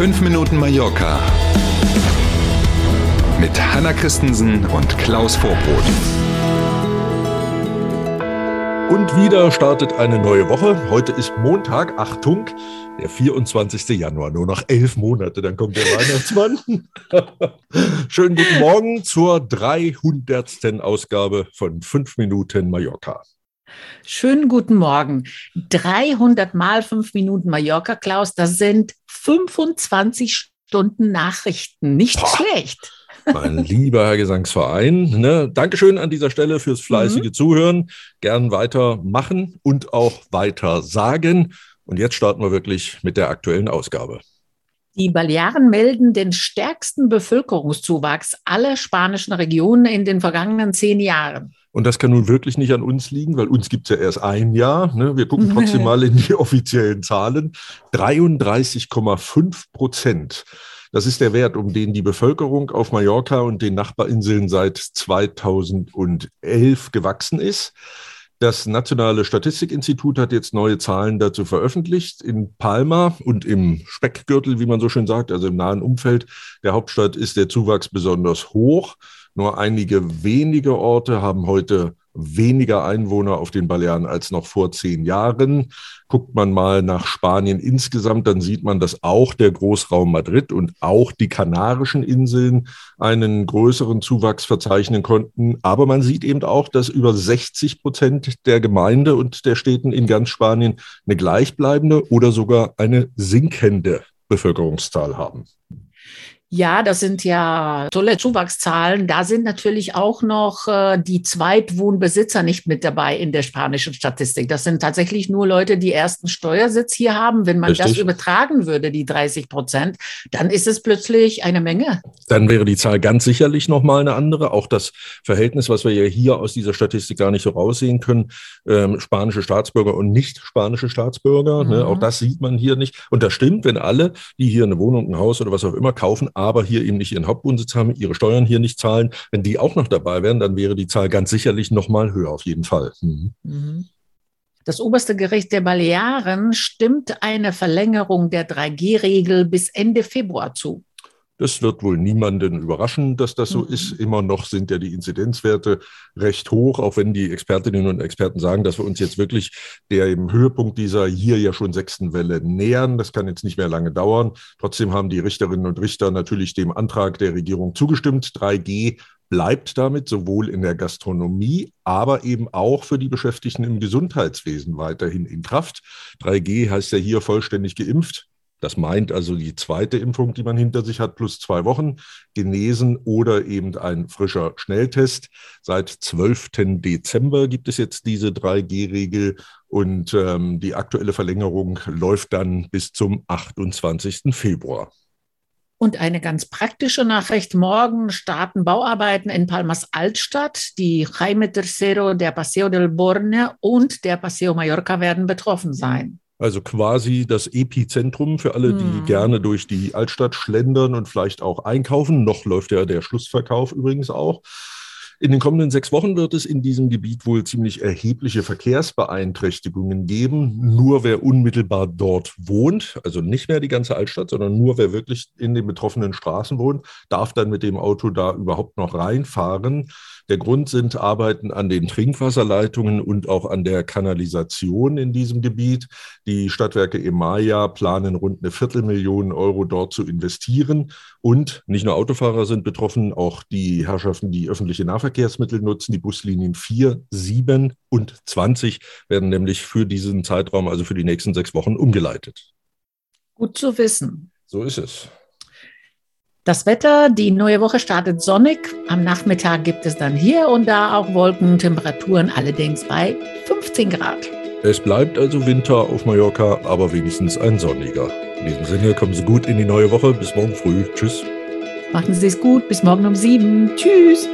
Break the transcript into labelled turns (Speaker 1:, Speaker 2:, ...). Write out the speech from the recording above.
Speaker 1: 5 Minuten Mallorca mit Hanna Christensen und Klaus Vorbrot.
Speaker 2: Und wieder startet eine neue Woche. Heute ist Montag, Achtung, der 24. Januar. Nur noch elf Monate, dann kommt der Weihnachtsmann. Schönen guten Morgen zur 300. Ausgabe von 5 Minuten Mallorca.
Speaker 3: Schönen guten Morgen. 300 mal 5 Minuten Mallorca, Klaus, das sind 25 Stunden Nachrichten. Nicht Boah. schlecht.
Speaker 2: Mein lieber Herr Gesangsverein, ne? Dankeschön an dieser Stelle fürs fleißige mhm. Zuhören. Gern weitermachen und auch weiter sagen. Und jetzt starten wir wirklich mit der aktuellen Ausgabe.
Speaker 3: Die Balearen melden den stärksten Bevölkerungszuwachs aller spanischen Regionen in den vergangenen zehn Jahren.
Speaker 2: Und das kann nun wirklich nicht an uns liegen, weil uns gibt es ja erst ein Jahr. Ne? Wir gucken trotzdem mal in die offiziellen Zahlen. 33,5 Prozent. Das ist der Wert, um den die Bevölkerung auf Mallorca und den Nachbarinseln seit 2011 gewachsen ist. Das Nationale Statistikinstitut hat jetzt neue Zahlen dazu veröffentlicht. In Palma und im Speckgürtel, wie man so schön sagt, also im nahen Umfeld der Hauptstadt, ist der Zuwachs besonders hoch. Nur einige wenige Orte haben heute weniger Einwohner auf den Balearen als noch vor zehn Jahren. Guckt man mal nach Spanien insgesamt, dann sieht man, dass auch der Großraum Madrid und auch die Kanarischen Inseln einen größeren Zuwachs verzeichnen konnten. Aber man sieht eben auch, dass über 60 Prozent der Gemeinde und der Städten in ganz Spanien eine gleichbleibende oder sogar eine sinkende Bevölkerungszahl haben.
Speaker 3: Ja, das sind ja tolle Zuwachszahlen. Da sind natürlich auch noch äh, die Zweitwohnbesitzer nicht mit dabei in der spanischen Statistik. Das sind tatsächlich nur Leute, die ersten Steuersitz hier haben. Wenn man Richtig. das übertragen würde, die 30 Prozent, dann ist es plötzlich eine Menge.
Speaker 2: Dann wäre die Zahl ganz sicherlich nochmal eine andere. Auch das Verhältnis, was wir ja hier aus dieser Statistik gar nicht so raussehen können, ähm, spanische Staatsbürger und nicht spanische Staatsbürger, mhm. ne, auch das sieht man hier nicht. Und das stimmt, wenn alle, die hier eine Wohnung, ein Haus oder was auch immer kaufen, aber hier eben nicht ihren Hauptwohnsitz haben, ihre Steuern hier nicht zahlen. Wenn die auch noch dabei wären, dann wäre die Zahl ganz sicherlich noch mal höher, auf jeden Fall. Mhm.
Speaker 3: mhm. Das oberste Gericht der Balearen stimmt eine Verlängerung der 3G-Regel bis Ende Februar zu.
Speaker 2: Das wird wohl niemanden überraschen, dass das so mhm. ist. Immer noch sind ja die Inzidenzwerte recht hoch, auch wenn die Expertinnen und Experten sagen, dass wir uns jetzt wirklich der im Höhepunkt dieser hier ja schon sechsten Welle nähern. Das kann jetzt nicht mehr lange dauern. Trotzdem haben die Richterinnen und Richter natürlich dem Antrag der Regierung zugestimmt. 3G bleibt damit sowohl in der Gastronomie, aber eben auch für die Beschäftigten im Gesundheitswesen weiterhin in Kraft. 3G heißt ja hier vollständig geimpft. Das meint also die zweite Impfung, die man hinter sich hat, plus zwei Wochen, genesen oder eben ein frischer Schnelltest. Seit 12. Dezember gibt es jetzt diese 3G-Regel und ähm, die aktuelle Verlängerung läuft dann bis zum 28. Februar.
Speaker 3: Und eine ganz praktische Nachricht. Morgen starten Bauarbeiten in Palmas Altstadt. Die Jaime Tercero, der Paseo del Borne und der Paseo Mallorca werden betroffen sein.
Speaker 2: Also quasi das Epizentrum für alle, die hm. gerne durch die Altstadt schlendern und vielleicht auch einkaufen. Noch läuft ja der Schlussverkauf übrigens auch. In den kommenden sechs Wochen wird es in diesem Gebiet wohl ziemlich erhebliche Verkehrsbeeinträchtigungen geben. Nur wer unmittelbar dort wohnt, also nicht mehr die ganze Altstadt, sondern nur wer wirklich in den betroffenen Straßen wohnt, darf dann mit dem Auto da überhaupt noch reinfahren. Der Grund sind Arbeiten an den Trinkwasserleitungen und auch an der Kanalisation in diesem Gebiet. Die Stadtwerke Emaya planen rund eine Viertelmillion Euro dort zu investieren. Und nicht nur Autofahrer sind betroffen, auch die Herrschaften, die öffentliche Nahverkehrsmittel nutzen. Die Buslinien 4, 7 und 20 werden nämlich für diesen Zeitraum, also für die nächsten sechs Wochen, umgeleitet.
Speaker 3: Gut zu wissen.
Speaker 2: So ist es.
Speaker 3: Das Wetter, die neue Woche startet sonnig. Am Nachmittag gibt es dann hier und da auch Wolkentemperaturen, allerdings bei 15 Grad.
Speaker 2: Es bleibt also Winter auf Mallorca, aber wenigstens ein sonniger. In diesem Sinne kommen Sie gut in die neue Woche. Bis morgen früh. Tschüss.
Speaker 3: Machen Sie es gut. Bis morgen um sieben. Tschüss.